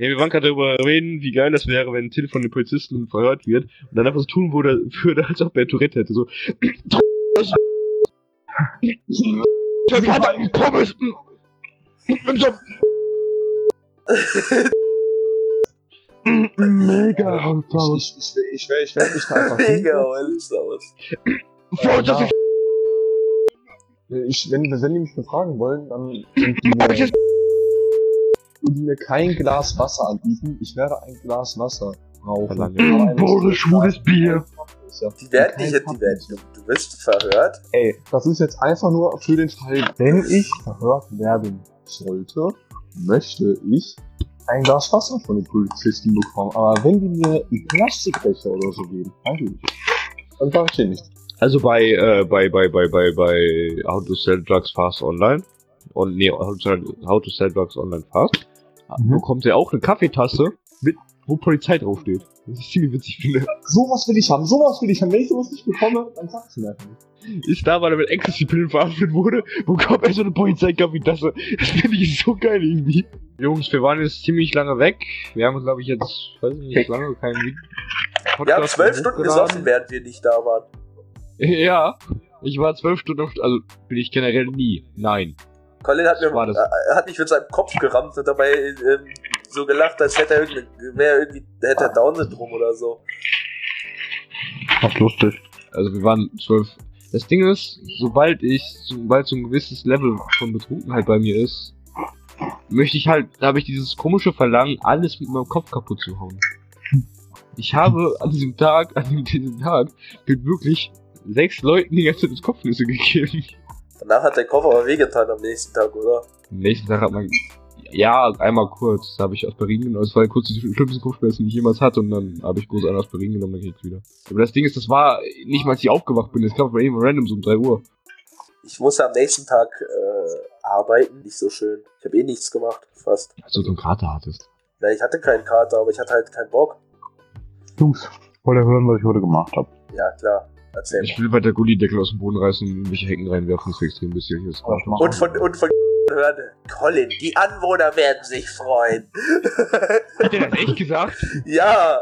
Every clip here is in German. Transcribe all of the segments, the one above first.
Ja, wir waren gerade darüber reden, wie geil das wäre, wenn ein Telefon den Polizisten verhört wird und dann einfach so tun würde, würde als ob er Tourette hätte. So. Pommes! Mega Ich, ich, ich, ich, ich, ich werde mich da einfach Mega Holzhaus. Ich, wenn, wenn die mich befragen wollen, dann und die mir, die kein Glas Wasser anbieten, ich werde ein Glas Wasser brauchen. Boah, schwules Bier. Die werden kein nicht, die werden, du, du wirst verhört. Ey, das ist jetzt einfach nur für den Fall, wenn ich verhört werden sollte, möchte ich ein Glas Wasser von den Polizisten bekommen. Aber wenn die mir einen Plastikbecher oder so geben, eigentlich, dann sag ich dir nicht. Also bei, äh, bei, bei, bei, bei, bei How to Sell Drugs Fast Online und nee, How to Sell, How to Sell Drugs Online Fast Mhm. bekommt ihr auch eine Kaffeetasse mit, wo Polizei draufsteht. Was ich ziemlich witzig finde. Sowas will ich haben, sowas will ich haben. Wenn ich sowas nicht bekomme, dann sag's mir. Ich da, weil er mit Ecstasy-Pillen verhaftet wurde, bekommt er so eine Polizeikaffeetasse. Das finde ich so geil irgendwie. Jungs, wir waren jetzt ziemlich lange weg. Wir haben, glaube ich, jetzt, weiß ich nicht, lange keinen Video. Wir haben zwölf Stunden gesoffen, während wir nicht da waren. Ja, ich war zwölf Stunden auf, also bin ich generell nie. Nein. Colin hat, mir, äh, hat mich mit seinem Kopf gerammt und dabei ähm, so gelacht, als hätte er irgendwie, wäre irgendwie, hätte er Down-Syndrom oder so. Was lustig. Also wir waren zwölf. Das Ding ist, sobald ich, sobald so ein gewisses Level von Betrunkenheit bei mir ist, möchte ich halt, da habe ich dieses komische Verlangen, alles mit meinem Kopf kaputt zu hauen. Ich habe an diesem Tag, an diesem Tag, mit wirklich sechs Leuten die ganze Zeit ins Kopfnüsse gegeben. Danach hat der Kopf aber wehgetan am nächsten Tag, oder? Am nächsten Tag hat man, ja, einmal kurz, da habe ich Aspirin genommen, es war kurz die schlimmsten Kopfschmerzen, die ich jemals hatte, und dann habe ich groß ein Aspirin genommen, dann geht's wieder. Aber das Ding ist, das war nicht mal, als ich aufgewacht bin, das kam bei irgendwann random so um 3 Uhr. Ich musste am nächsten Tag äh, arbeiten, nicht so schön. Ich habe eh nichts gemacht, fast. Als du so einen Kater hattest. Na, ich hatte keinen Kater, aber ich hatte halt keinen Bock. Jungs, wollt ihr hören, was ich heute gemacht habe? Ja, klar. Erzähl Ich will weiter Gullideckel aus dem Boden reißen und in irgendwelche Hecken reinwerfen, das wäre extrem bisschen hier. Machen Und von, und von hören, Colin, die Anwohner werden sich freuen. Hat der das echt gesagt? ja,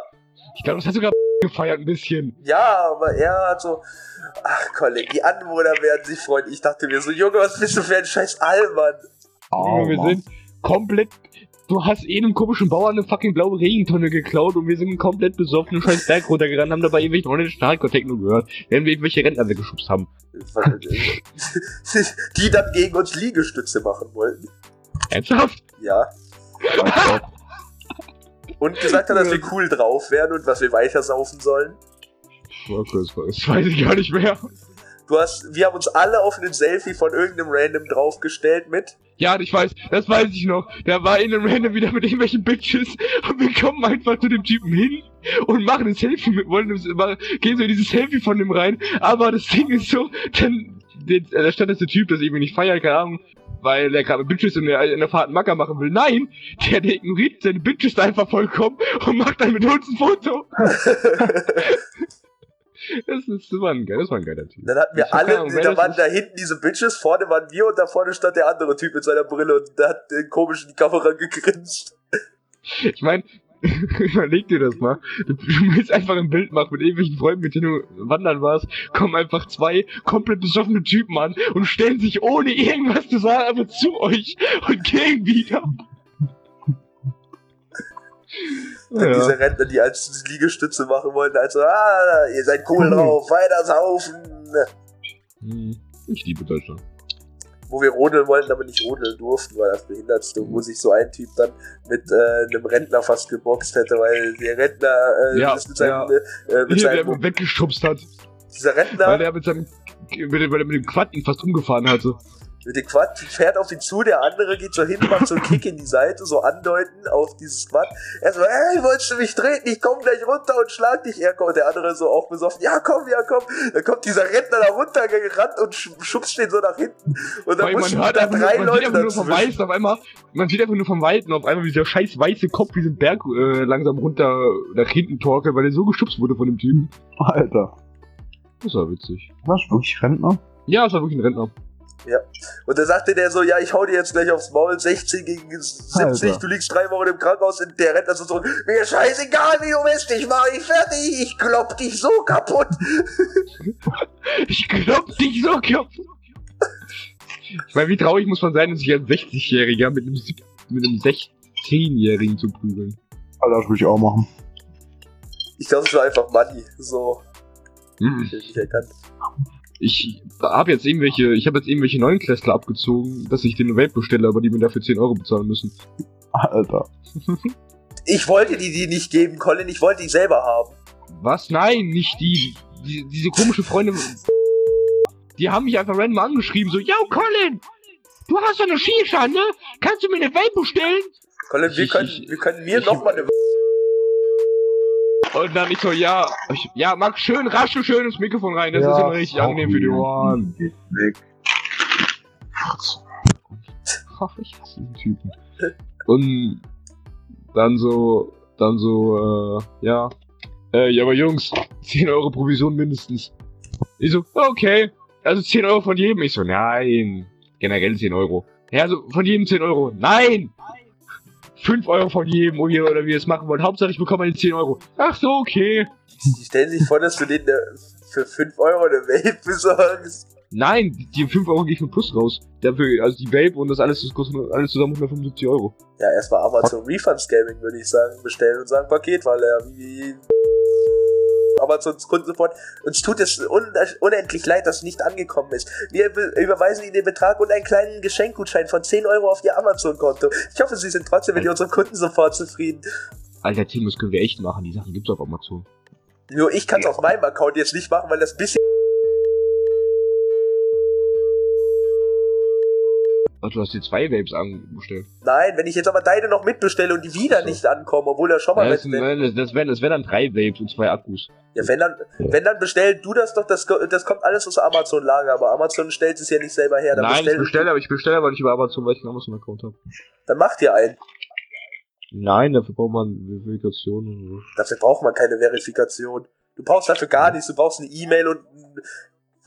Ich glaube, das hast du gerade gefeiert ein bisschen. ja, aber er hat so, ach Colin, die Anwohner werden sich freuen. Ich dachte mir so, Junge, was bist du für ein scheiß Allmann? Oh, wir Mann. sind komplett. Du hast eh einem komischen Bauern eine fucking blaue Regentonne geklaut und wir sind komplett besoffen und scheiß Berg runtergerannt, haben dabei irgendwelche holländischen Hardcore-Techno gehört, während wir irgendwelche Rentner weggeschubst haben. die dann gegen uns Liegestütze machen wollten. Ernsthaft? Ja. Und gesagt hat, dass wir cool drauf werden und was wir weiter saufen sollen. Okay, das, das weiß ich gar nicht mehr. Du hast, wir haben uns alle auf einen Selfie von irgendeinem Random draufgestellt mit. Ja, ich weiß, das weiß ich noch. Der war in einem Random wieder mit irgendwelchen Bitches und wir kommen einfach zu dem Typen hin und machen ein Selfie mit, wollen gehen so in dieses Selfie von dem rein, aber das Ding ist so, dann, äh, da stand jetzt der Typ, das irgendwie nicht feiert, keine Ahnung, weil der gerade Bitches in der, in der Fahrt Macker machen will. Nein, der, der ignoriert seine Bitches einfach vollkommen und macht dann mit uns ein Foto. Das ist, das war ein, das war ein geiler Typ. Dann hatten wir Ich alle, Ahnung, da waren da hinten diese Bitches, vorne waren wir und da vorne stand der andere Typ mit seiner Brille und der hat den komisch in die Kamera gegrinst. Ich meine, überleg dir das mal. Du willst einfach ein Bild machen mit irgendwelchen Freunden, mit denen du wandern warst, kommen einfach zwei komplett besoffene Typen an und stellen sich ohne irgendwas zu sagen einfach zu euch und gehen wieder. Dann diese Rentner, die als Liegestütze machen wollten, also, ah, ihr seid cool Mhm. drauf, weiter saufen. Hm, Ich liebe Deutschland. Wo wir rodeln wollten, aber nicht rodeln durften, weil das Behindertste, wo sich so ein Typ dann mit äh, einem Rentner fast geboxt hätte, weil der Rentner äh, Ja, mit seinem, ja. äh, mit Hier, der seinem weggeschubst hat, dieser weil Rentner der mit seinem, weil der, weil der mit dem Quad ihn fast umgefahren hatte. Mit dem Quad fährt auf ihn zu, der andere geht so hin, macht so einen Kick in die Seite, so andeuten auf dieses Quad. Er so, ey, wolltest du mich treten? Ich komm gleich runter und schlag dich. Er kommt, der andere so auch besoffen, ja komm, ja komm. Dann kommt dieser Rentner da runtergerannt und sch- schubst den so nach hinten. Und dann hört da einfach nur, drei man sieht Leute einfach nur vom. Weißen auf einmal, man sieht einfach nur vom Weiten auf einmal, wie dieser scheiß weiße Kopf diesen Berg äh, langsam runter nach hinten torkelt, weil er so geschubst wurde von dem Typen. Alter. Das war witzig. Was, wirklich Rentner? Ja, es war wirklich ein Rentner. Und da sagte der so, ja, ich hau dir jetzt gleich aufs Maul, 16 gegen 70, Alter. du liegst drei Wochen im Krankenhaus und der rennt also zurück, mir scheißegal, wie du bist, ich mach dich fertig, ich klopp dich so kaputt. Ich glaub dich so kaputt. Ich meine, wie traurig muss man sein, sich als 60-Jähriger mit einem, mit einem 16-Jährigen zu prügeln? Alter, das würde ich auch machen. Ich glaube, es war einfach Money, so, Hm. ich hab nicht erkannt. Ich habe jetzt irgendwelche, ich habe jetzt irgendwelche Neunklässler abgezogen, dass ich den Vape bestelle, aber die mir dafür 10 Euro bezahlen müssen. Alter. Ich wollte die die nicht geben, Colin, ich wollte die selber haben. Was? Nein, nicht die. die diese komische Freundin. Die haben mich einfach random angeschrieben, so, yo, Colin! Du hast doch eine Shisha, ne? Kannst du mir eine Vape bestellen? Colin, wir Ich- können, ich- wir können mir ich- noch mal eine Und dann ich so, ja, ich, ja, mach schön rasch und schön ins Mikrofon rein, das ist immer richtig angenehm für die Ohren. Ach, ich hasse diesen Typen. Und dann so, dann so, äh, ja. Äh, ja, aber Jungs, 10 Euro Provision mindestens. Ich so, okay. Also 10 Euro von jedem. Ich so, nein. Generell 10 Euro. Ja, also von jedem 10 Euro. Nein! 5 Euro von jedem oder wie, oder wie ihr es machen wollt. Hauptsache ich bekomme meine 10 Euro. Ach so, okay. Die stellen sich vor, dass du denen eine, für 5 Euro eine Vape besorgst. Nein, die 5 Euro gehe ich mit Plus raus. Dafür, also die Vape und das alles, das kostet alles zusammen 175 Euro. Ja, erstmal Amazon Refunds Gaming, würde ich sagen, bestellen und sagen Paket, weil er wie Amazons Kundensupport. Uns tut es un unendlich leid, dass es nicht angekommen ist. Wir be- überweisen Ihnen den Betrag und einen kleinen Geschenkgutschein von 10 Euro auf Ihr Amazon-Konto. Ich hoffe, Sie sind trotzdem mit unserem Kundensupport zufrieden. Alter, Tim, das können wir echt machen. Die Sachen gibt's auf Amazon. Nur ich kann es auf meinem Account jetzt nicht machen, weil das bisschen Ach, du hast dir zwei Vapes angestellt. Nein, wenn ich jetzt aber deine noch mitbestelle und die wieder So. nicht ankommen, obwohl er schon mal Ja, das, mit, das, das, wären, wären dann drei Vapes und zwei Akkus. Ja, wenn dann, wenn dann bestell du das doch, das, das kommt alles aus Amazon-Lager, aber Amazon stellt es ja nicht selber her. Dann Nein, ich bestell- bestelle, aber ich bestelle aber nicht über Amazon, weil ich einen Amazon-Account habe. Dann macht ihr einen. Nein, dafür braucht man Verifikation und so. Dafür braucht man keine Verifikation. Du brauchst dafür gar nichts. Du brauchst eine E-Mail und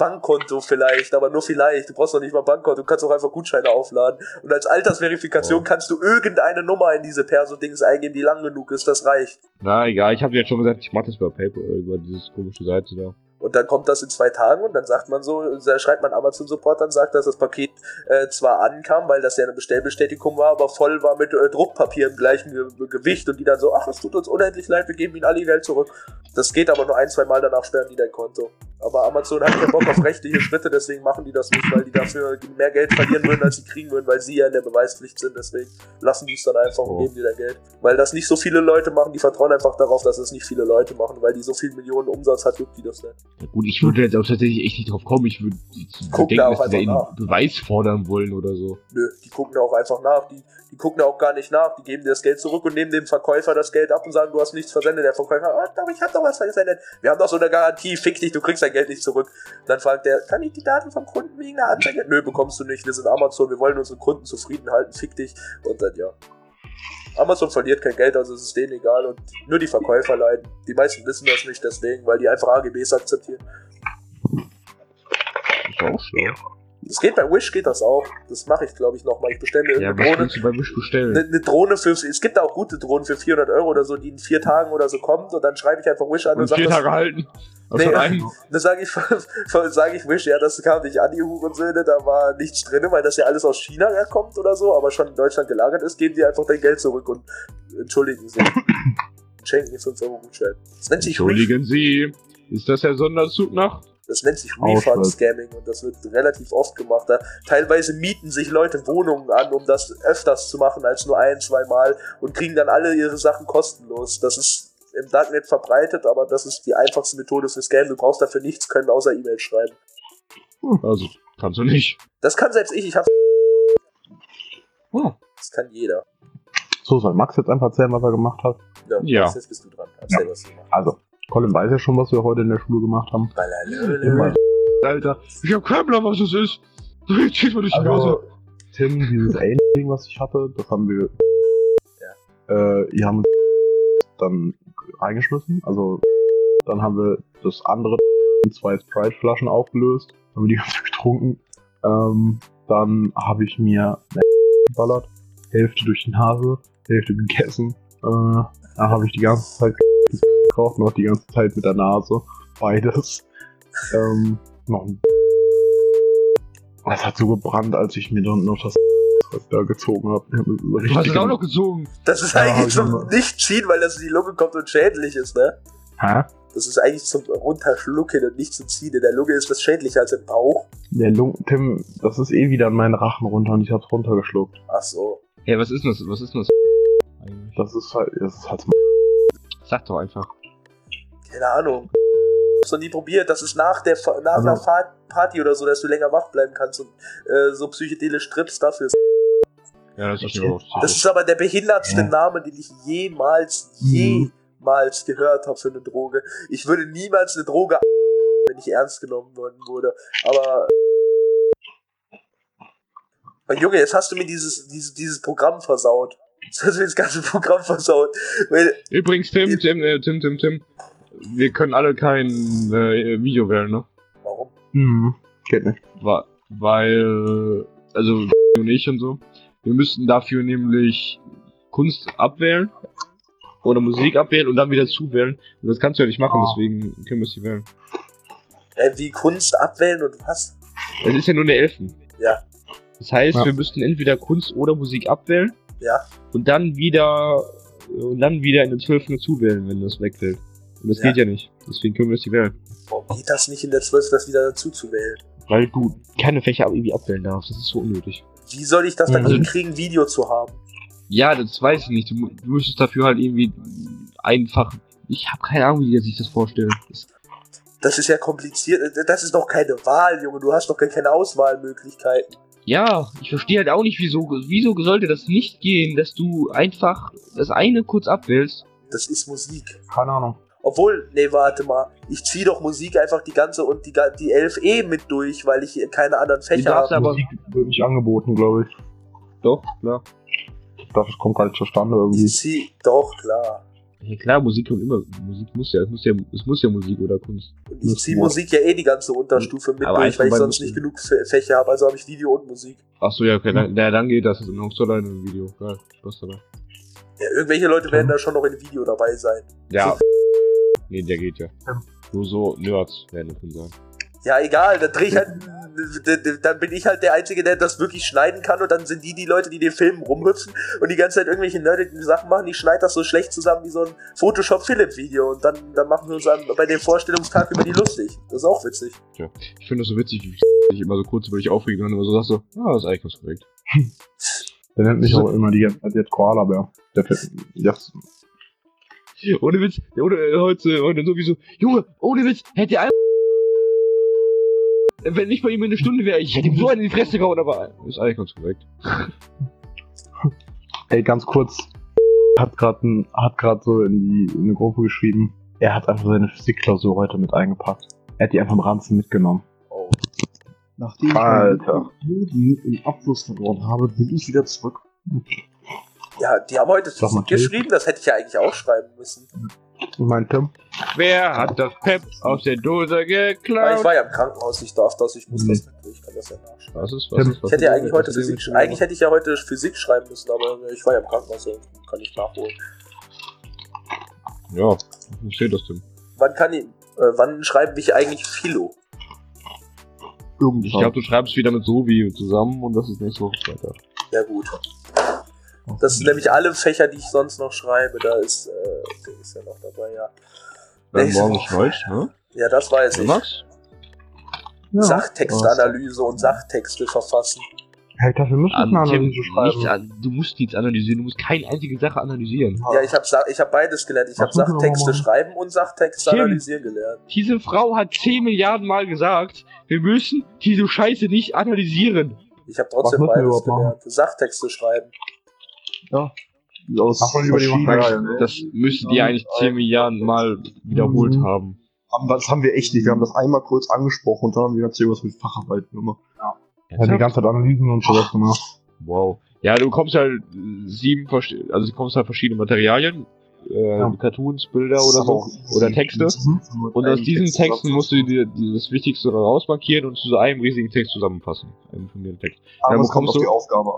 Bankkonto vielleicht, aber nur vielleicht. Du brauchst noch nicht mal Bankkonto. Du kannst auch einfach Gutscheine aufladen. Und als Altersverifikation Oh. kannst du irgendeine Nummer in diese Perso-Dings eingeben, die lang genug ist. Das reicht. Na, egal, ich habe dir jetzt schon gesagt, ich mache das über PayPal, über dieses komische Seite da. Und dann kommt das in zwei Tagen und dann sagt man so, da schreibt man Amazon Support, dann sagt, dass das Paket äh, zwar ankam, weil das ja eine Bestellbestätigung war, aber voll war mit äh, Druckpapier im gleichen Ge Gewicht und die dann so, ach, es tut uns unendlich leid, wir geben ihnen alle ihr Geld zurück. Das geht aber nur ein, zwei Mal, danach sperren die dein Konto. Aber Amazon hat keinen Bock auf rechtliche Schritte, deswegen machen die das nicht, weil die dafür mehr Geld verlieren würden, als sie kriegen würden, weil sie ja in der Beweispflicht sind. Deswegen lassen die es dann einfach und Oh. geben dir dein Geld. Weil das nicht so viele Leute machen, die vertrauen einfach darauf, dass es nicht viele Leute machen, weil die so viel Millionen Umsatz hat, juckt die das nicht. Gut, ich würde jetzt auch tatsächlich echt nicht drauf kommen. Ich würde denken, da dass da einen Beweis fordern wollen oder so. Nö, die gucken da auch einfach nach. Die, die gucken da auch gar nicht nach. Die geben dir das Geld zurück und nehmen dem Verkäufer das Geld ab und sagen, du hast nichts versendet. Der Verkäufer, doch, ich hab doch was versendet. Wir haben doch so eine Garantie, fick dich, du kriegst dein Geld nicht zurück. Dann fragt der, kann ich die Daten vom Kunden wegen einer Anzeige? Nö, bekommst du nicht. Wir sind Amazon, wir wollen unsere Kunden zufrieden halten, fick dich. Und dann ja. Amazon verliert kein Geld, also es ist denen egal und nur die Verkäufer leiden. Die meisten wissen das nicht deswegen, weil die einfach AGBs akzeptieren. Ist auch schlau. Das geht bei Wish geht das auch. Das mache ich, glaube ich, nochmal. Ich bestelle mir Ja, eine Drohne. du bei Wish bestellen? eine, eine Drohne für, es gibt da auch gute Drohnen für 400 Euro oder so, die in vier Tagen oder so kommt und dann schreibe ich einfach Wish an und, und sage, vier Tage halten. Einen. dann sage ich, sage ich Wish, ja, das kam nicht an, die Hurensöhne, da war nichts drin, weil das ja alles aus China herkommt oder so, aber schon in Deutschland gelagert ist, geben die einfach dein Geld zurück und entschuldigen sie. Schenken die 5 Euro Gutschein. Das nennt sich, Entschuldigen Sie, ist das der Sonderzug nach? das nennt sich. Refund-Scamming und das wird relativ oft gemacht. Da teilweise mieten sich Leute Wohnungen an, um das öfters zu machen als nur ein, zwei Mal und kriegen dann alle ihre Sachen kostenlos. Das ist im Darknet verbreitet, aber das ist die einfachste Methode für Scam. Du brauchst dafür nichts können, außer E-Mail schreiben. Also, kannst du nicht. Das kann selbst ich, ich hab's. Oh. Das kann jeder. So, soll Max jetzt einfach erzählen, was er gemacht hat? Ja, Ja. Jetzt bist du dran. Erzähl, was du machst. Also, Colin weiß ja schon, was wir heute in der Schule gemacht haben. Immer. Alter, ich hab keinen Plan, was das ist. Jetzt schieß mal durch die Also. Tim, dieses Alien-Ding, was ich hatte, das haben wir. Äh, die haben dann reingeschmissen. Also, dann haben wir das andere in zwei Sprite-Flaschen aufgelöst, haben wir die ganze getrunken. Ähm, dann habe ich mir geballert, Hälfte durch die Nase, Hälfte gegessen. Äh, dann habe ich die ganze Zeit gekauft auch die ganze Zeit mit der Nase. Beides. Ähm, noch ein Das hat so gebrannt, als ich mir dann noch das da gezogen habe. Du hast es auch noch gezogen. Das ist Ja, hab eigentlich ich zum Nicht-Ziehen, weil das in die Lunge kommt und schädlich ist, ne? Hä? Das ist eigentlich zum Runterschlucken und nicht zum Ziehen. In der Lunge ist das schädlicher als im Bauch. Der Lung Tim, das ist eh wieder in meinen Rachen runter und ich hab's runtergeschluckt. Ach so. Hey, was ist denn das? Was ist denn das? Eigentlich? Das ist halt, das ist halt Sag doch einfach. Keine Ahnung. Hab's noch nie probiert. Das ist nach der nach Also- einer Party oder so, dass du länger wach bleiben kannst und äh, so psychedelisch Trips dafür. Ja, das ist auch. Das ist aber der behindertste Ja. Name, den ich jemals, Mhm. jemals gehört habe für eine Droge. Ich würde niemals eine Droge wenn ich ernst genommen worden wurde. Aber Aber Junge, jetzt hast du mir dieses, dieses, dieses Programm versaut. Jetzt hast du mir das ganze Programm versaut. Weil, Übrigens, Tim, Tim, äh, Tim, Tim, Tim. Wir können alle kein äh, Video wählen, ne? warum? Mhm. Geht nicht. Weil, also, und ich und so. Wir müssten dafür nämlich Kunst abwählen. Oder Musik abwählen und dann wieder zuwählen. Und das kannst du ja nicht machen, Oh. deswegen können wir es nicht wählen. Äh, wie Kunst abwählen und was? Es ist ja nur eine Elfen. Ja. Das heißt, Ja. wir müssten entweder Kunst oder Musik abwählen. Ja. Und dann wieder und dann wieder in der 12. zuwählen, wenn das wegfällt. Und das Ja. geht ja nicht. Deswegen können wir es nicht wählen. Warum geht das nicht in der 12. das wieder dazu zu wählen? Weil du keine Fächer irgendwie abwählen darfst. Das ist so unnötig. Wie soll ich das dann Mhm. hinkriegen, Video zu haben? Ja, das weiß ich nicht. Du, du müsstest dafür halt irgendwie einfach. Ich habe keine Ahnung, wie die sich das vorstellen. Das, Das ist ja kompliziert. Das ist doch keine Wahl, Junge. Du hast doch gar keine Auswahlmöglichkeiten. ja, ich verstehe halt auch nicht, wieso, wieso sollte das nicht gehen, dass du einfach das eine kurz abwählst. Das ist Musik. Keine Ahnung. Obwohl, nee, warte mal. Ich zieh doch Musik einfach die ganze und die, die 11 eh mit durch, weil ich keine anderen Fächer habe. aber- Musik wird nicht angeboten, glaube ich. Doch, klar. Das kommt gar nicht zustande irgendwie. Ich zieh, doch, klar. Ja klar, Musik kommt immer. Musik muss ja, es muss ja, es muss ja Musik oder Kunst. Und ich Das zieh Wort. Musik ja eh die ganze Unterstufe mit Aber durch, weil ich sonst nicht genug Fä- Fächer habe. Also habe ich Video und Musik. Ach so, ja, okay, dann, ja, dann geht das. Dann hockst du alleine im Video. Geil, Spaß dabei. Ja, irgendwelche Leute werden da schon noch in dem Video dabei sein. Ja. Nee, der geht ja. Ja. Nur so Nerds werden das drin sein. Ja, egal, dann dreh ich halt, dann bin ich halt der Einzige, der das wirklich schneiden kann und dann sind die die Leute, die den Film rumhüpfen und die ganze Zeit irgendwelche nerdigen Sachen machen. Ich schneide das so schlecht zusammen wie so ein Photoshop-Philipp-Video und dann, dann machen wir uns dann bei dem Vorstellungstag über die lustig. Das ist auch witzig. Ich finde das so witzig, wie ich immer so kurz über dich aufregen und immer so sagst so, ah, das ist eigentlich ganz korrekt. Der nennt mich auch immer die ganze Zeit Koala-Bär. Der das, Ohne Witz, der ohne, äh, heute, heute sowieso, Junge, ohne Witz, hätte er wenn nicht bei ihm eine Stunde wäre, ich hätte ihm so einen in die Fresse gehauen, aber ist eigentlich ganz korrekt. ey, ganz kurz. Hat gerade hat grad so in die in eine Gruppe geschrieben. Er hat einfach seine Physikklausur heute mit eingepackt. Er hat die einfach im Ranzen mitgenommen. Oh. Nachdem ich Alter. meinen Boden im Abfluss verloren habe, bin ich wieder zurück. Ja, die haben heute Physik geschrieben, das hätte ich ja eigentlich auch schreiben müssen. Mein Tim? Wer hat das Pep aus der Dose Aber ich geklaut? war ja im Krankenhaus, ich darf das, ich muss Mhm. das nicht, ich kann das ja nachschreiben. Was ist, was ist, was Ich hätte ja eigentlich heute Physik, was ist- eigentlich hätte ich ja heute Physik schreiben müssen, aber ich war ja im Krankenhaus, kann ich nachholen. Ja, wo steht das denn? Wann kann ich, äh, wann schreiben wir eigentlich Philo? Irgendwann. Ich glaube, du schreibst wieder mit Sovi zusammen und das ist nächste Woche Freitag. Ja gut. Das sind nämlich alle Fächer, die ich sonst noch schreibe, da ist, äh, der ist ja noch dabei, ja. Dann Nächste morgen. Deutsch, ne? Ja, das weiß ich. Max? ja. Sachtextanalyse und Sachtexte verfassen. Hey, dafür müssen wir An, eine Analyse schreiben. nicht an, du musst nichts analysieren, du musst keine einzige Sache analysieren. Ja, ich habe ich hab beides gelernt. Ich Was habe Sachtexte schreiben und Sachtexte Tim. analysieren gelernt. Diese Frau hat 10 Milliarden Mal gesagt, wir müssen diese Scheiße nicht analysieren. Ich habe trotzdem Was beides machen? gelernt. Sachtexte schreiben. Aus Ach, und über die Materialien. Das müsstet ihr eigentlich 10 Milliarden Mal wiederholt Mhm. haben. haben- Das haben wir echt nicht. Wir haben das einmal kurz angesprochen und dann haben wir erzählt, was mit Facharbeiten gemacht. Ja, die ganze Zeit Analysen und sowas gemacht. Wow. Ja, du kommst halt sieben, also du kommst halt verschiedene Materialien äh, Ja. Cartoons, Bilder oder so, oder Texte. Und aus diesen Texten musst du dir das Wichtigste rausmarkieren und zu so einem riesigen Text zusammenfassen. Einen von mir Text. Aber dann es kommt bekommst auf die du- Aufgabe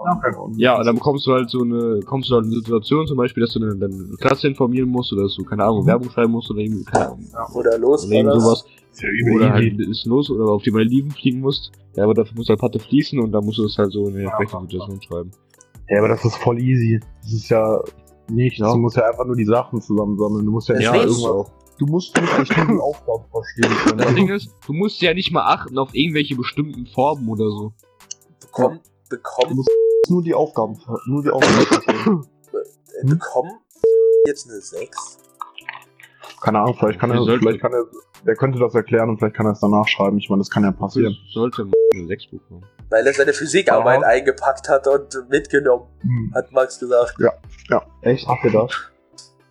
an. Ja, und dann bekommst du halt so eine, kommst du halt in eine Situation zum Beispiel, dass du eine, deine Klasse informieren musst oder dass du, keine Ahnung, Werbung schreiben musst oder irgendwie, keine Ahnung, Oder los, oder was? sowas. Ist ja Oder halt ist los oder auf die Malediven fliegen musst. Ja, aber dafür muss halt Patte fließen und dann musst du das halt so in der entsprechenden Situation schreiben. Ja, aber das ist voll easy. Das ist ja nichts. Ja. Du musst ja einfach nur die Sachen zusammensammeln. Du musst ja Das nicht ist irgendwas. so. Du musst nicht die Aufgabe verstehen Das können. Ding ist, du musst ja nicht mal achten auf irgendwelche bestimmten Formen oder so. Bekommt, bekommt, nur die Aufgaben, nur die Aufgaben verstehen. äh, bekommt jetzt eine 6? Keine Ahnung, vielleicht kann er, vielleicht kann er, der könnte das erklären und vielleicht kann er es danach schreiben. Ich meine, das kann ja passieren. Das sollte eine 6 bekommen. Weil er seine Physikarbeit Ja. eingepackt hat und mitgenommen, Hm. hat Max gesagt. Echt? Habt ihr das?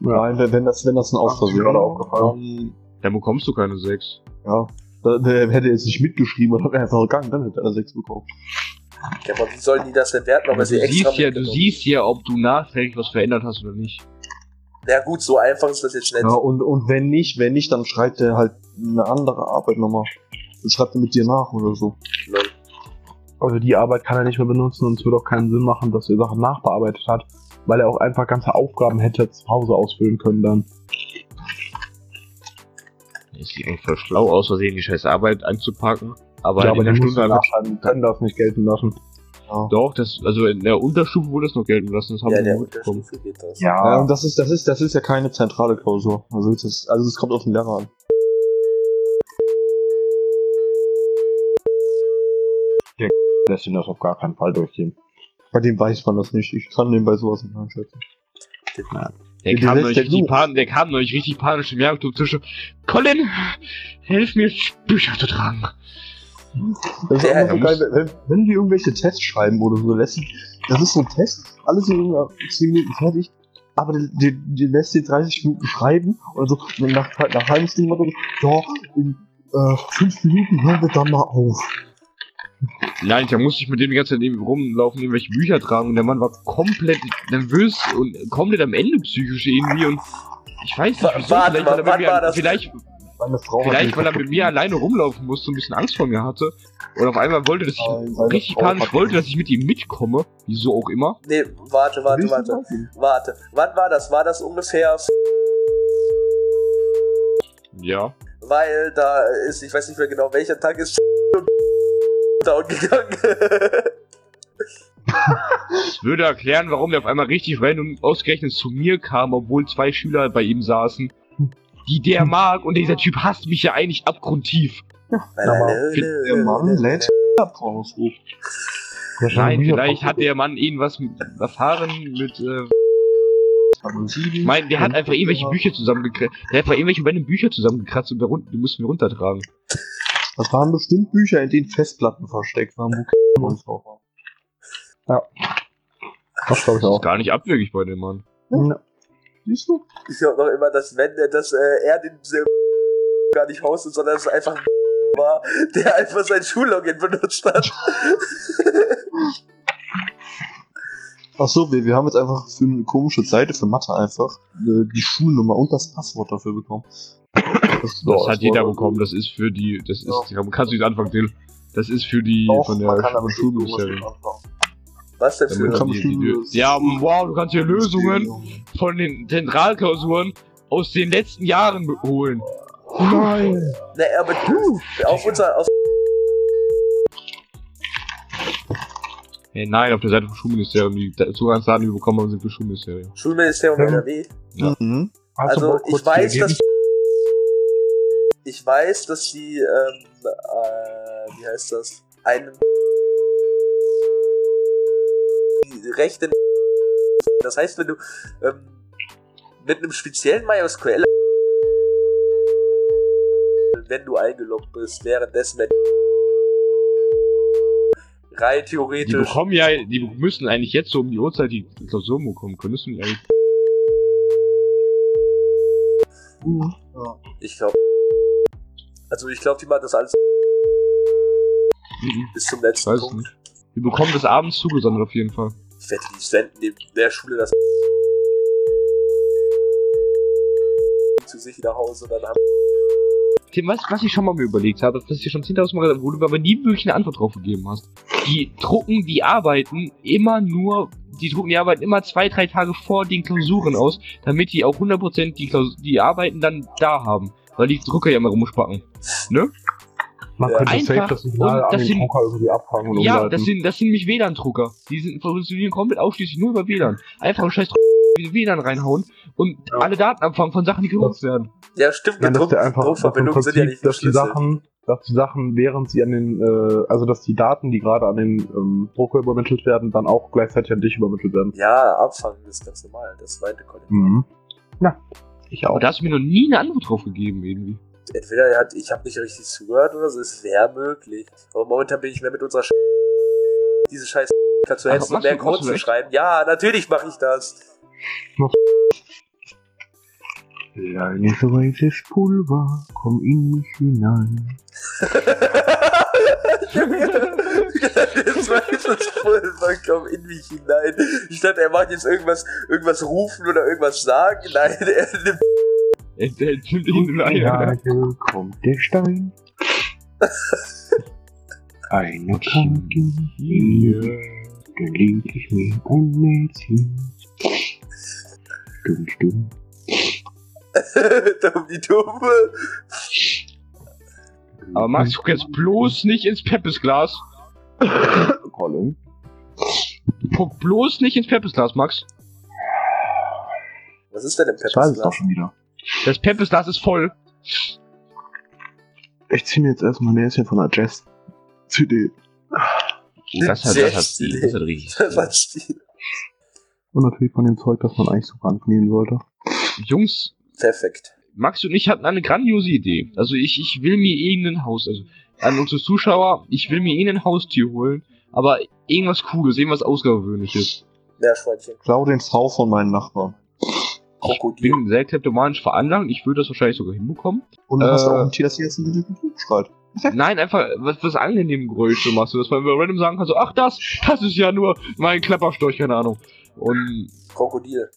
Nein, wenn, wenn das, wenn das ein Ach, Ausversehen gerade war, aufgefallen. dann, bekommst du keine 6. ja. Da- Der hätte jetzt nicht mitgeschrieben und wäre einfach gegangen, dann hätte er 6 bekommen. Ja, aber wie sollen die das denn werten, ob Aber er du sie extra siehst ja, du siehst ja, ob du nachträglich was verändert hast oder nicht. Ja gut, so einfach ist das jetzt nicht. Ja, und, und wenn nicht, wenn nicht, dann schreibt er halt eine andere Arbeit nochmal. Dann schreibt er mit dir nach oder so. Lol. Also die Arbeit kann er nicht mehr benutzen und es würde auch keinen Sinn machen, dass er Sachen nachbearbeitet hat, weil er auch einfach ganze Aufgaben hätte zu Hause ausfüllen können dann. Es sieht auch voll schlau aus, versehen die scheiß Arbeit anzupacken. Aber, ja, in aber der der Stunde ja nachschreiben, können das nicht gelten lassen. Ja. Doch, das, also in der Unterstufe wurde es noch gelten lassen, das haben Ja, wir der mitbekommen. Geht das. Ja, und das ist, das ist, das ist ja keine zentrale Klausur. Also das, also es kommt auf den Lehrer an. Lässt ihn das auf gar keinen Fall durchgehen. Bei dem weiß man das nicht. Ich kann den bei sowas nicht einschätzen. Der Die kam, der richtig pan der kam neulich richtig panisch im Jagdclub zwischen Colin, hilf mir, Bücher zu tragen. Das ist Der- auch so geil, wenn, wenn wir irgendwelche Tests schreiben oder so, lässt sich, das ist so ein Test, alles in irgendwie 10 Minuten fertig, aber die, die, die lässt sie 30 Minuten schreiben und so, und nach, nach halben Stunde ja, in äh, 5 Minuten hören wir dann mal auf. Nein, da musste ich mit dem die ganze Zeit neben rumlaufen, irgendwelche Bücher tragen und der Mann war komplett nervös und komplett am Ende psychisch irgendwie und ich weiß nicht, wieso, warte vielleicht, er wann mit mir, war das? vielleicht, vielleicht weil er mit mir alleine rumlaufen musste und ein bisschen Angst vor mir hatte und auf einmal wollte, dass ich Nein, richtig Frau panisch wollte, dass ich mit ihm mitkomme, wieso auch immer. Nee, warte, warte, warte. Warte. Wann war das? War das ungefähr, Ja. weil da ist, ich weiß nicht mehr genau, welcher Tag ist down gegangen. Das würde erklären, warum der auf einmal richtig random ausgerechnet zu mir kam, obwohl zwei Schüler bei ihm saßen, die der mag und dieser Typ hasst mich ja eigentlich abgrundtief. Der Mann lädt. Nein, vielleicht hat der Mann irgendwas mit- erfahren mit, äh, ich meine, der hat einfach irgendwelche Bücher zusammengekratzt, der hat einfach irgendwelche random Bücher zusammengekratzt und die mussten wir runtertragen. Das waren bestimmt Bücher, in denen Festplatten versteckt waren, wo und drauf war. Das glaube ich Das ist auch. gar nicht abwegig bei dem Mann. Ja. Siehst du? Ich glaube noch immer, dass wenn der, dass äh, er den gar nicht hostet, sondern es einfach war, der einfach sein Schullogin benutzt hat. Ach so, wir, wir haben jetzt einfach für eine komische Seite für Mathe einfach äh, die Schulnummer und das Passwort dafür bekommen. Das, Das hat jeder bekommen, das ist für die, das ist, kannst du nicht anfangen, Till. Das ist für die, von der Sch- Schulministerium. Was denn für man die, ja, wow, du kannst hier Lösungen von den Zentralklausuren aus den letzten Jahren holen. Nein! Ne, aber auf unser, auf, Hey, nein, auf der Seite vom Schulministerium, die Zugangsdaten, die wir bekommen haben, sind für Schulministerium. Schulministerium NRW. Mhm. Hast du Also kurz ich weiß, dass ich weiß, dass sie ähm, äh, wie heißt das? Einen die Rechte das heißt, wenn du ähm, mit einem speziellen MySQL wenn du eingeloggt bist, währenddessen wenn rein Die theoretisch bekommen ja, die müssen eigentlich jetzt so um die Uhrzeit die Klausuren bekommen können. Müssen die eigentlich ich glaube also ich glaube, die machen das alles Mhm. bis zum letzten Weiß Punkt. nicht. Die bekommen das abends zugesandt auf jeden Fall. Ich wette, die senden in der Schule das die nach Hause und dann haben. Tim, was, was ich schon mal mir überlegt habe, was ich dir schon 10.000 Mal gesagt wo du aber nie wirklich eine Antwort drauf gegeben hast. Die drucken die Arbeiten immer nur, die drucken die Arbeiten immer zwei, drei Tage vor den Klausuren aus, damit die auch 100% die, Klaus die Arbeiten dann da haben. Weil die Drucker ja immer rumspacken. Ne? Man Ja. könnte Einfach safe das Signal an das den sind- Drucker irgendwie abfangen und Ja, umleiten. das sind, das sind nämlich WLAN-Drucker. Die sind funktionieren komplett ausschließlich nur über WLAN. Einfach ein scheiß WLAN reinhauen und Ja. alle Daten abfangen von Sachen, die genutzt werden. Ja, stimmt, Nein, dass der einfach dass im Druckverbindungen sind ja Prinzip, nicht dass die. Sachen, dass die Sachen, während sie an den, äh, also dass die Daten, die gerade an den ähm, Drucker übermittelt werden, dann auch gleichzeitig an dich übermittelt werden. Ja, abfangen ist ganz normal. Das zweite Kollektor. Mhm. Ja, ich auch. Aber da hast du mir noch nie eine Antwort drauf gegeben, irgendwie. Entweder er hat, ich habe nicht richtig zugehört oder so, es wäre möglich. Aber momentan bin ich mehr mit unserer Sch diese scheiß kannst du Ach, jetzt noch machst mehr Code zu schreiben. Ja, natürlich mache ich das. Kleines weißes Pulver, komm in mich hinein. das war das Pulver komm in mich hinein. Ich dachte, er macht jetzt irgendwas, irgendwas rufen oder irgendwas sagen. Nein, er nimmt Er, der nimmt ihn in den Eier. Kommt der Stein. Eine Karte hier, da leg ich mir ein Mädchen. Dumm, dumm. um die Dumme. Aber Max, guck jetzt bloß nicht ins Peppesglas. Colin. Guck bloß nicht ins Peppesglas, Max. Was ist denn im Das weiß es doch schon wieder. Das Peppesglas ist voll. Ich zieh mir jetzt erstmal ein Näschen von der Jazz-CD. Das hat, das hat Stil. Das hat richtig. Das Stil. hat Stil. Und natürlich von dem Zeug, das man eigentlich so nehmen sollte. Jungs, Perfekt. Max und ich hatten eine grandiose Idee. Also ich, ich will mir irgendein Haus, also an unsere Zuschauer, ich will mir irgendein Haustier holen, aber irgendwas Cooles, irgendwas Außergewöhnliches. Meerschweinchen. Klau den V von meinen Nachbarn. Ich Krokodil. bin sehr kleptomanisch veranlagt, ich würde das wahrscheinlich sogar hinbekommen. Und dann hast du Äh. auch ein Tier, das jetzt in den Rücken schreit. Nein, einfach was, was angenehme Geräusche machst du, dass man über random sagen kann, so, ach das, das ist ja nur mein Klapperstorch, keine Ahnung. Und Krokodil.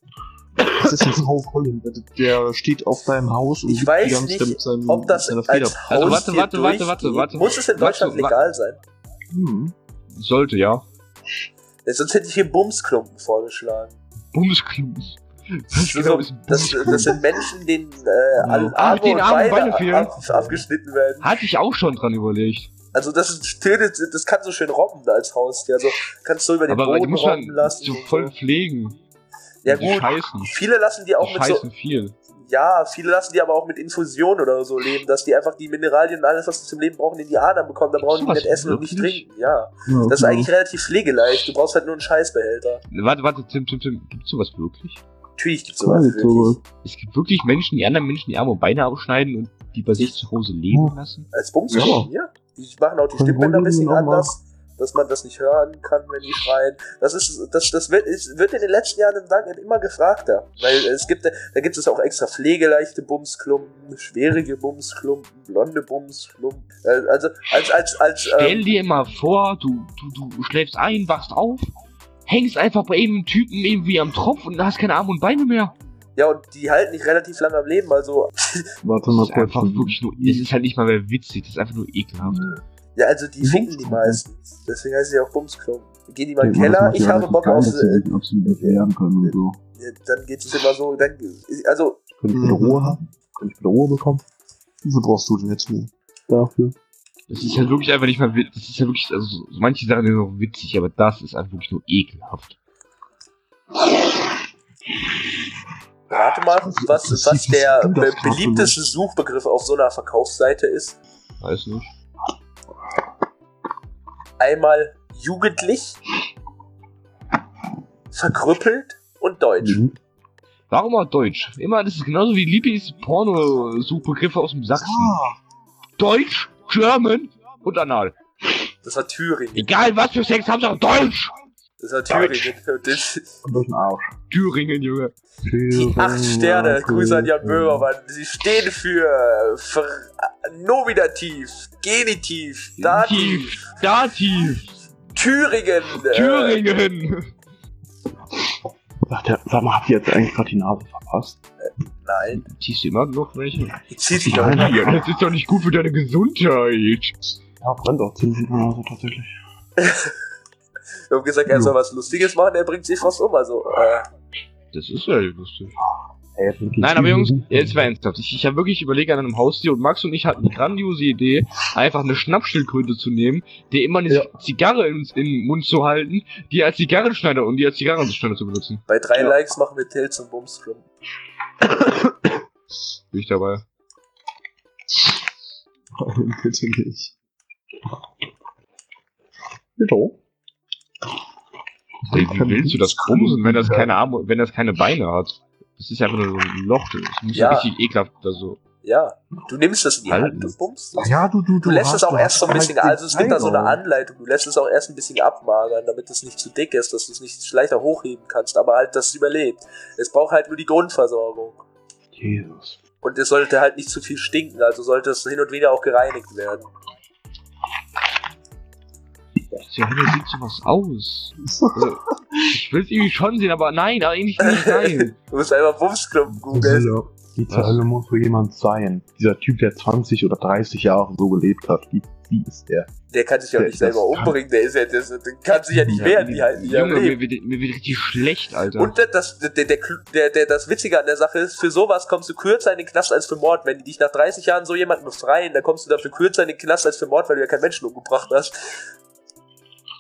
Das ist ein Colin. Der- steht auf deinem Haus und Ich weiß die ganze nicht, Zeit mit seinem, Ob das seiner als Feder. Also, warte, warte, warte, warte, warte. Muss es in Deutschland legal sein? Hm. sollte ja. Ja, Sonst hätte ich hier Bumsklumpen vorgeschlagen. Bumsklumpen. Was So, Das, das sind Menschen, denen äh, alle Ah, Arme und Beine, Beine fehlen. ab, abgeschnitten werden. Hatte ich auch schon dran überlegt. Also das ist, das kann so schön robben als Haustier. Also kannst du über den Aber Boden robben lassen. so voll so. pflegen. Ja die gut, scheißen. viele lassen die auch Die mit so, viel. ja, viele lassen die aber auch mit Infusion oder so leben, dass die einfach die Mineralien und alles, was sie zum Leben brauchen, in die Adern bekommen. Da brauchen die nicht essen und nicht wirklich? trinken. Ja, Ja, das ist genau. eigentlich relativ pflegeleicht. Du brauchst halt nur einen Scheißbehälter. Warte, warte, Tim, Tim, Tim, gibt's sowas wirklich? Natürlich gibt's sowas wirklich. Es gibt wirklich Menschen, die anderen Menschen die Arme und Beine abschneiden und die bei sich zu Hause leben Ja. lassen? Als Bumsklumpen, ja. Die machen auch die Stimmbänder ein bisschen anders, dass man das nicht hören kann, wenn die schreien. Das ist, das, das wird, ist, wird in den letzten Jahren im Dank immer gefragter. Weil es gibt, da gibt es auch extra pflegeleichte Bumsklumpen, schwierige Bumsklumpen, blonde Bumsklumpen. Äh, Also, als, als, als, Stell ähm, dir mal vor, du, du, du schläfst ein, wachst auf, hängst einfach bei einem Typen irgendwie am Tropf und hast keine Arme und Beine mehr. ja, und die halten nicht relativ lange am Leben, also, Warte mal ist einfach kurz. wirklich nur, es ist halt nicht mal mehr witzig, das ist einfach nur ekelhaft. Ja, also die finden die meistens. Deswegen heißen sie auch Bumsklumpen. Gehen die mal in den Keller, ich habe Bock auf, sie so. dann geht es immer so, dann, also, Könnte ich bitte Mhm. Ruhe haben? Könnte ich bitte Ruhe bekommen? Wie viel brauchst du denn jetzt nur? Dafür. Das ist halt wirklich einfach nicht mal witzig, das ist ja wirklich, also so- manche Sachen sind noch witzig, aber das ist einfach wirklich nur ekelhaft. Rate mal, was, was der beliebteste Suchbegriff auf so einer Verkaufsseite ist. Weiß nicht. Einmal jugendlich, verkrüppelt und deutsch. Mhm. Warum auch Deutsch? Immer, das ist genauso wie Lieblings-Porno-Suchbegriffe aus dem Sachsen. Ah, Deutsch, German und Anal. Das war Thüringen. Egal was für Sex, Hauptsache Deutsch! Das war Thüringen. Thüringen, Junge. Die acht Sterne, Grüße an Jan Böhmermann. Sie stehen für Ver Nominativ, Genitiv, Dativ, Dativ, Thüringen. äh, Thüringen. Sagt der, sag mal, habt ihr jetzt eigentlich gerade die Nase verpasst? Was? Nein. Ziehst du immer noch welche? Die zieht sich auch Nein. nicht. Das ist doch nicht gut für deine Gesundheit. Ja, brennt auch ziemlich in der Nase tatsächlich. Wir haben gesagt, er soll was Lustiges machen, er bringt sich fast um. Also, äh, Das ist ja lustig. Geht's Nein, aber Jungs, jetzt mal ernsthaft. Ich, ich habe wirklich überlegt an einem Haustier und Max und ich hatten die grandiose Idee, einfach eine Schnappschildkröte zu nehmen, die immer eine Ja. Zigarre in, in den Mund zu halten, die als Zigarrenschneider und die als Zigarrenschneider zu benutzen. bei drei Ja. Likes machen wir Tails und Bumsklump. Bin ich dabei. Bitte nicht. Wieso? Ey, wie willst du das bumsen, wenn das keine Arme, wenn das keine Beine hat? Das ist einfach nur so ein Loch. Das muss ja richtig ekelhaft also. Ja, du nimmst das in die. Hand und bummst. Ach ja, du, du, Du lässt es auch erst so ein bisschen, also es gibt da so eine an. Anleitung, du lässt es auch erst ein bisschen abmagern, damit es nicht zu dick ist, dass du es nicht leichter hochheben kannst, aber halt, dass es überlebt. Es braucht halt nur die Grundversorgung. Jesus. Und es sollte halt nicht zu viel stinken, also sollte es hin und wieder auch gereinigt werden. Ja, wie sieht sowas aus? Also, ich will es irgendwie schon sehen, aber nein, eigentlich nicht nein. Du musst einfach Bumsklumpen googeln. Hölle. Wie zur? Hölle muss so jemand sein? Dieser Typ, der 20 oder 30 Jahre so gelebt hat. Wie, wie ist der? Der kann sich ja nicht selber umbringen, der ist ja, der, der kann sich ja nicht wehren, die halten die ja am Junge, mir wird, mir wird richtig schlecht, Alter. Und das, der, der, der, der, das Witzige an der Sache ist, für sowas kommst du kürzer in den Knast als für Mord. Wenn die dich nach 30 Jahren so jemanden befreien, dann kommst du dafür kürzer in den Knast als für Mord, weil du ja keinen Menschen umgebracht hast.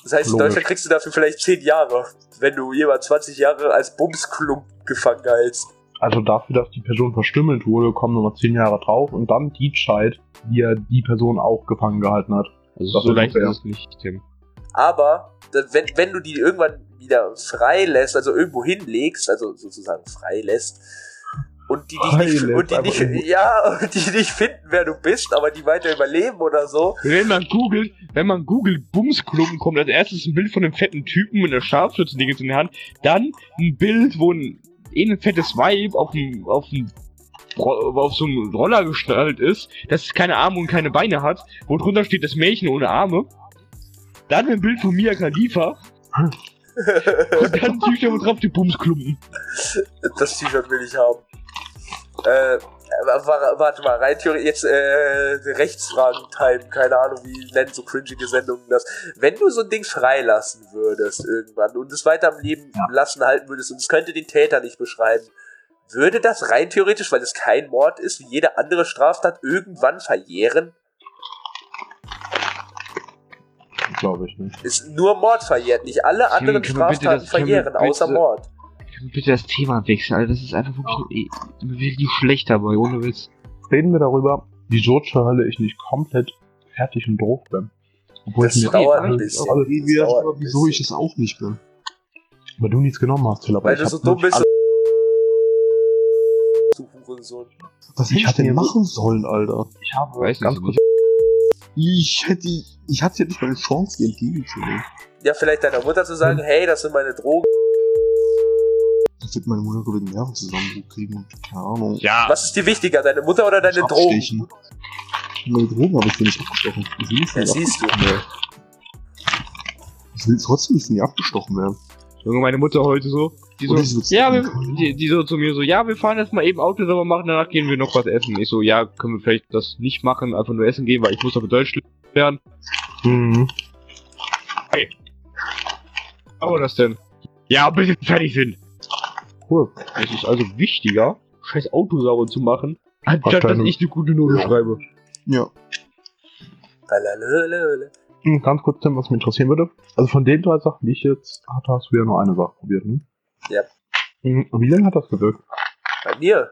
Das heißt, in Logisch. Deutschland kriegst du dafür vielleicht 10 Jahre, wenn du jemand 20 Jahre als Bumsklump gefangen hältst. Also dafür, dass die Person verstümmelt wurde, kommen nochmal 10 Jahre drauf und dann die Zeit, wie er die Person auch gefangen gehalten hat. also das so ist leicht ist es nicht, Tim. Aber wenn, wenn du die irgendwann wieder freilässt, also irgendwo hinlegst, also sozusagen freilässt, und die dich nicht, und die nicht, ja, und die nicht finden, wer du bist, aber die weiter überleben oder so, Wenn man googelt, wenn man googelt Bumsklumpen, kommt als erstes ein Bild von einem fetten Typen mit einer Scharfschützenlinge in der Hand, dann ein Bild, wo ein, eh ein fettes Weib auf dem, auf dem auf so einem Roller geschnallt ist, das keine Arme und keine Beine hat, wo drunter steht das Mädchen ohne Arme. Dann ein Bild von Mia Khalifa. und dann T-Shirt wo drauf die Bumsklumpen. das T-Shirt will ich haben. Äh, wa- warte mal, rein theoretisch, jetzt, äh, Rechtsfragen-Time, keine Ahnung, wie nennen so cringige Sendungen das. Wenn du so ein Ding freilassen würdest irgendwann und es weiter am Leben Ja. lassen halten würdest und es könnte den Täter nicht beschreiben, würde das rein theoretisch, weil es kein Mord ist, wie jede andere Straftat, irgendwann verjähren? Glaube ich nicht. Ist nur Mord verjährt, nicht alle anderen Straftaten verjähren, außer Mord. Können wir bitte das Thema wechseln, Alter? Das ist einfach wirklich, oh. wird die schlecht dabei, ohne Witz. Reden wir darüber, wieso zur Hölle ich nicht komplett fertig und doof bin. Obwohl Das ich mir dauert ein bisschen. Aber reden wir darüber, wieso bisschen. ich es auch nicht bin. weil du nichts genommen hast, Till, aber Weil ich du so dumm wirklich bist. Du Hurensohn. Was Ich hätte hatte machen sollen, Alter? Ich habe Weiß ganz nicht, kurz Ich hätte, ich hatte ja nicht mal eine Chance, die entgegenzunehmen. Ja, vielleicht deiner Mutter zu sagen, hey, das sind meine Drogen. Das wird meine Mutter ich den Nervenzusammenbruch kriegen und keine Ahnung. Ja, Was ist dir wichtiger, deine Mutter oder deine Drogen? Abstechen. Meine Drogen habe ich dir nicht abgestochen. Ich will, nicht Ja, siehst du. werden. ich will trotzdem nicht von abgestochen werden. Junge, meine Mutter heute so. Die so, ja, wir, die, die so zu mir so, ja, wir fahren jetzt mal eben Auto sauber machen, danach gehen wir noch was essen. Ich so, ja, können wir vielleicht das nicht machen, einfach nur essen gehen, weil ich muss auf Deutsch lernen. Mhm. Aber das denn? Ja, bis wir fertig sind. Cool. Es ist also wichtiger, scheiß Auto sauber zu machen, anstatt dass ich eine gute Note Ja. schreibe. Ja. Lalalala. Hm, Ganz kurz, Tim, was mich interessieren würde. Also von den drei Sachen, die ich jetzt hatte, hast du ja nur eine Sache probiert, ne? Ja. Hm, Und wie lange hat das gewirkt? Bei mir?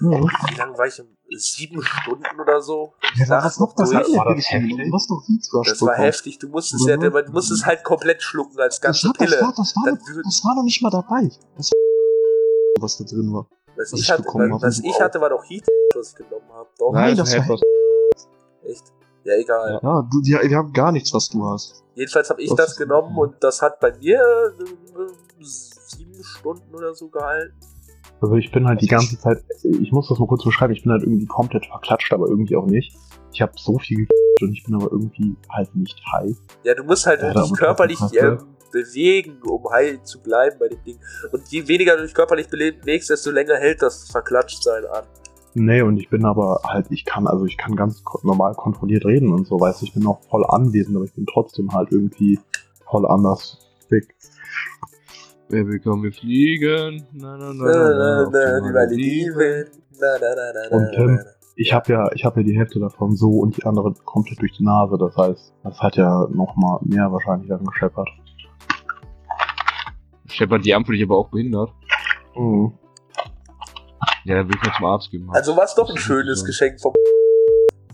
Mhm. Wie lange war ich? im- Sieben Stunden oder so? Ja, was noch das durch. hat War das heftig. heftig? Du hast doch Heat Rush Das war heftig. Du musstest ja, Oder? du musstest halt komplett schlucken als Das ganze war, das, Pille. war, das, war, noch- würd- das war noch nicht mal dabei. Das was da drin war. Was was ich hatte, bekommen was, was ich hatte, war doch Heat, was ich genommen habe. Doch, Nein, also das war- echt. Ja, egal. Ja, du, die, wir haben gar nichts, was du hast. Jedenfalls habe ich Das genommen und das hat bei mir äh, sieben Stunden oder so gehalten. Also ich bin halt die ganze Zeit, ich muss das mal kurz beschreiben, ich bin halt irgendwie komplett verklatscht, aber irgendwie auch nicht. Ich habe so viel und ich bin aber irgendwie halt nicht high. Ja, du musst halt Ja, körperlich krass, ähm, bewegen, um heil zu bleiben bei dem Ding. Und je weniger du dich körperlich bewegst, desto länger hält das Verklatschtsein an. Nee, und ich bin aber halt, ich kann, also ich kann ganz normal kontrolliert reden und so, weißt du, ich bin auch voll anwesend, aber ich bin trotzdem halt irgendwie voll anders big. Baby, komm, wir fliegen. Na, na, na, Na, na, auf na, die die Malediven. Malediven. Na, na, na, na, Und Tim. Ich habe ja, ich habe ja die Hälfte davon so und die andere komplett durch die Nase, das heißt, das hat ja noch mal mehr wahrscheinlich dann gescheppert. Shepard, die für dich aber auch behindert. Mhm. Ja, dann will ich mal zum Arzt gehen. Also war es doch ein schönes so. Geschenk vom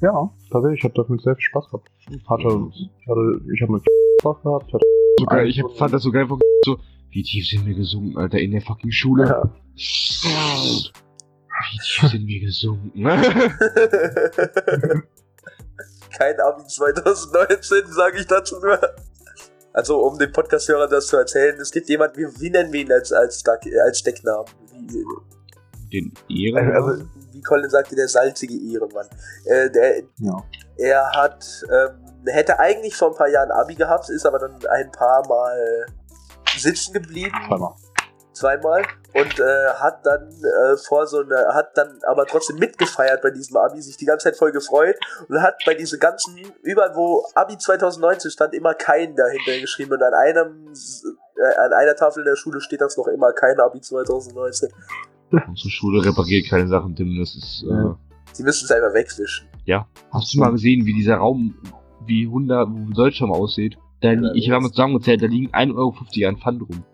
Ja, tatsächlich, ich habe damit sehr viel Spaß gehabt. Hatte, ich hatte, ich habe mit Spaß gehabt. Ich hatte so geil, ich hab, fand das so geil von so, wie tief sind wir gesunken, Alter, in der fucking Schule. Ja. Wie tief sind wir gesunken? Kein Abi 2019, sage ich dazu nur. Also, um den Podcast-Hörern das zu erzählen, es gibt jemanden, wie, wie nennen wir ihn als, als, äh, als Stecknamen? Wie, Den Ehren. Also, wie Colin sagte, der salzige Ehrenmann. Äh, der, ja. er hat, ähm, hätte eigentlich vor ein paar Jahren Abi gehabt, ist aber dann ein paar Mal sitzen geblieben. Zweimal. Zweimal und äh, hat dann äh, vor so einer, hat dann aber trotzdem mitgefeiert bei diesem Abi, sich die ganze Zeit voll gefreut und hat bei diese ganzen, überall wo Abi 2019 stand, immer kein dahinter geschrieben und an einem, äh, an einer Tafel in der Schule steht das noch immer kein Abi 2019. Unsere Schule repariert keine Sachen, Tim. Das ist. Äh, Ja. Sie müssen es einfach wegwischen. Hast du mal gesehen, wie dieser Raum, wie 100, wo Deutschland aussieht? Da, Ja, ich habe mal zusammengezählt, da liegen 1,50 Euro an Pfand rum.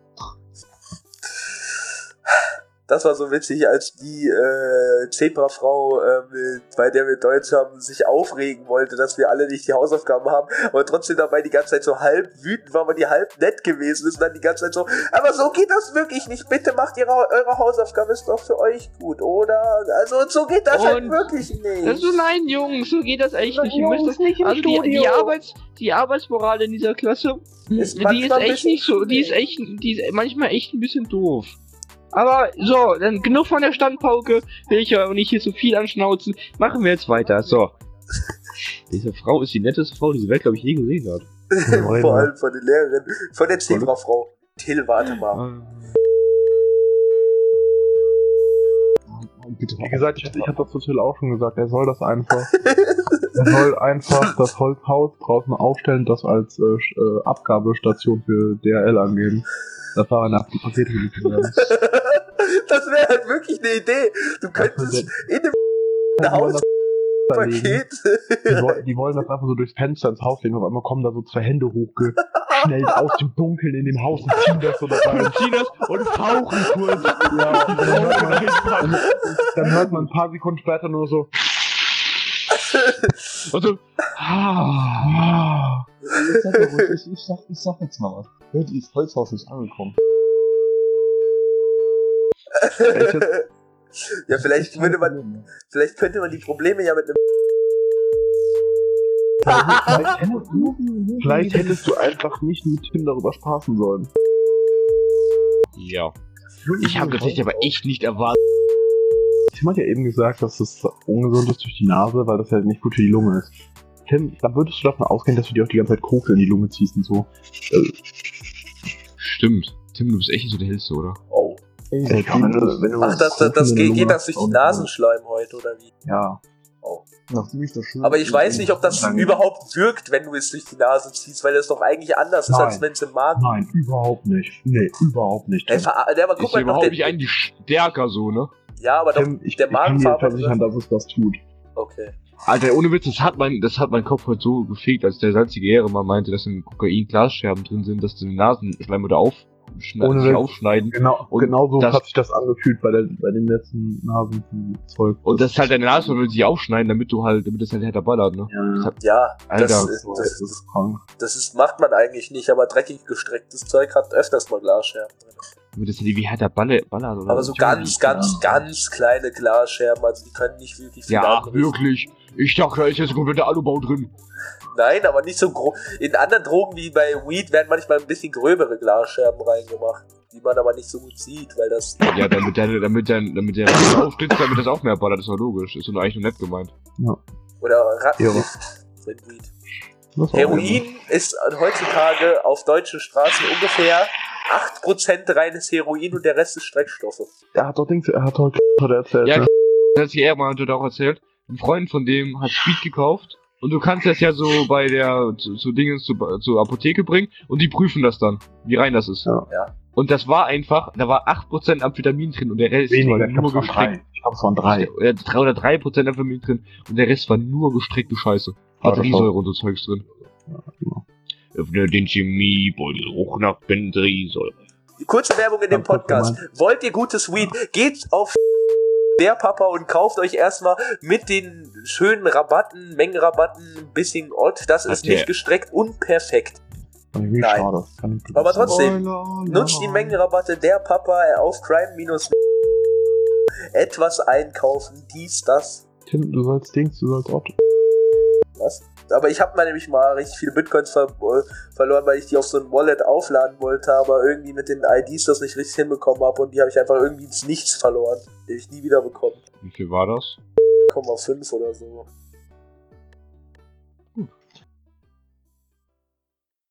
Das war so witzig, als die äh, Zebra-Frau, ähm, bei der wir Deutsch haben, sich aufregen wollte, dass wir alle nicht die Hausaufgaben haben, aber trotzdem dabei die ganze Zeit so halb wütend war, weil die halb nett gewesen ist und dann die ganze Zeit so, aber so geht das wirklich nicht, bitte macht ihre, eure Hausaufgaben, ist doch für euch gut, oder? Also so geht das halt Und- wirklich nicht. Also nein, Jungs, so geht das echt nicht. Ihr Jungs, müsst das, nicht im also die, die, Studio. Arbeits, die Arbeitsmoral in dieser Klasse, Ist die ist echt nicht so, die ist echt, die ist manchmal echt ein bisschen doof. Aber so, dann genug von der Standpauke, will ich ja auch nicht hier so viel anschnauzen. Machen wir jetzt weiter. So. Diese Frau ist die netteste Frau, die diese Welt, glaube ich, je gesehen hat. Vor allem von den Lehrerinnen, von der Zebra-Frau. Till, warte mal. Bitte Wie gesagt, ich, ich habe das zu Till auch schon gesagt, er soll das einfach. er soll einfach das Holzhaus draußen aufstellen, das als äh, äh, Abgabestation für DRL angeben. Das war eine Pakete geliefert werden. das wäre halt wirklich eine Idee. Du könntest in dem Die wollen das verlegen. Paket. Die, woll- die wollen das einfach so durchs Fenster ins Haus legen. Auf einmal kommen da so zwei Hände hochgeschnellt aus dem Dunkeln in dem Haus und ziehen das so da rein. ziehen das und fauchen kurz. Ja, und dann, hört man, dann hört man ein paar Sekunden später nur so. Also, ah, Ich sag, ich, ich, sag, ich sag jetzt mal was. Hört ihr, das Holzhaus ist angekommen. Ja, vielleicht würde man, vielleicht könnte man die Probleme ja mit einem Vielleicht, hättest du, vielleicht hättest du einfach nicht mit Tim darüber spaßen sollen. ja. Ich habe tatsächlich aber echt nicht erwartet. Tim hat ja eben gesagt, dass das ungesund ist durch die Nase, weil das ja nicht gut für die Lunge ist. Tim, dann würdest du davon ausgehen, dass du dir auch die ganze Zeit Koks in die Lunge ziehst und so. Äh, Stimmt. Tim, du bist echt nicht so der Hellste, oder? Oh. ey, komm, wenn du, wenn du Ach, das, das, das geht, geht das durch die Nasenschleim heute, oder wie? Ja. Ich schön Aber ich weiß nicht, ob das Dann- überhaupt wirkt, wenn du es durch die Nase ziehst, weil das doch eigentlich anders ist, als Nein. wenn es im Magen. Nein, überhaupt nicht. Nee, überhaupt nicht. Ey, der, aber guck Ist mal, ja doch, überhaupt nicht eigentlich stärker so, ne? ja, aber doch, Tim ich, der ich kann dir Magenfarbe. versichern, dass es das tut. Okay. Alter, ohne Witz, das hat mein, das hat mein Kopf heute so gefegt, als der salzige Ehrenmann meinte, dass in Kokain Glasscherben drin sind, dass die Nasenschleimhäute aufschneiden, Ohne sich aufschneiden. Genau, Und genau so das- hat sich das angefühlt bei, der, bei den letzten Nasenzeug. Und das ist halt deine Nasenschleimhäute sich aufschneiden, damit du halt, damit das halt härter ballert, ne? Ja, Ja, Alter. das, das, das, ist, das ist krank. das ist, macht man eigentlich nicht, aber dreckig gestrecktes Zeug hat öfters mal Glasscherben drin. Damit das halt wie härter balle, ballert, oder? Aber so ganz, ganz, ganz kleine Glasscherben, also die können nicht wirklich viel Ja, anrichten. wirklich. Ich dachte, da ist jetzt ein kompletter Alubau drin. Nein, aber nicht so groß. In anderen Drogen wie bei Weed werden manchmal ein bisschen gröbere Glasscherben reingemacht, die man aber nicht so gut sieht, weil das. Ja, damit der, damit der, damit der aufstützt, damit das auch mehr ballert, ist doch logisch. Ist doch eigentlich nur nett gemeint. Oder Rattengift drin Weed. Das war Heroin ist heutzutage auf deutschen Straßen ungefähr 8% reines Heroin und der Rest ist Streckstoffe. Er hat doch Dings, er hat heute hat er erzählt. Ja, ne? Das hat sich er mal hat auch erzählt. Ein Freund von dem hat Speed gekauft. Und du kannst das ja so bei der, zu, zu Dingens, zu, zur Apotheke bringen und die prüfen das dann, wie rein das ist. Ja. Ja. Und das war einfach, da war 8% Amphetamin drin und der Rest Weniger, war nur gestreckt. Ich glaube, es waren drei. Ja, drei oder 3% Amphetamin drin und der Rest war nur gestreckte Scheiße. Batteriesäure und so Zeugs drin. genau. Öffne den Chemiebeutel, hoch nach Batteriesäure. Kurze Werbung in dem Podcast. Wollt ihr gutes Weed? Geht auf der Papa und kauft euch erstmal mit den schönen Rabatten, Mengenrabatten, ein bisschen Ott. Das ist nicht gestreckt und perfekt. Fand ich wirklich Nein. schade. Kann ich Aber trotzdem, Nutzt die. Mengenrabatte der Papa auf Crime minus etwas einkaufen, dies, das. Tim, du sollst Dings, du sollst Otto. Was? Aber ich habe mal nämlich mal richtig viele Bitcoins ver äh, verloren, weil ich die auf so ein Wallet aufladen wollte, aber irgendwie mit den IDs das nicht richtig hinbekommen habe und die habe ich einfach irgendwie ins Nichts verloren. Die habe ich nie wieder bekommen. Wie viel war das? 0,5 oder so.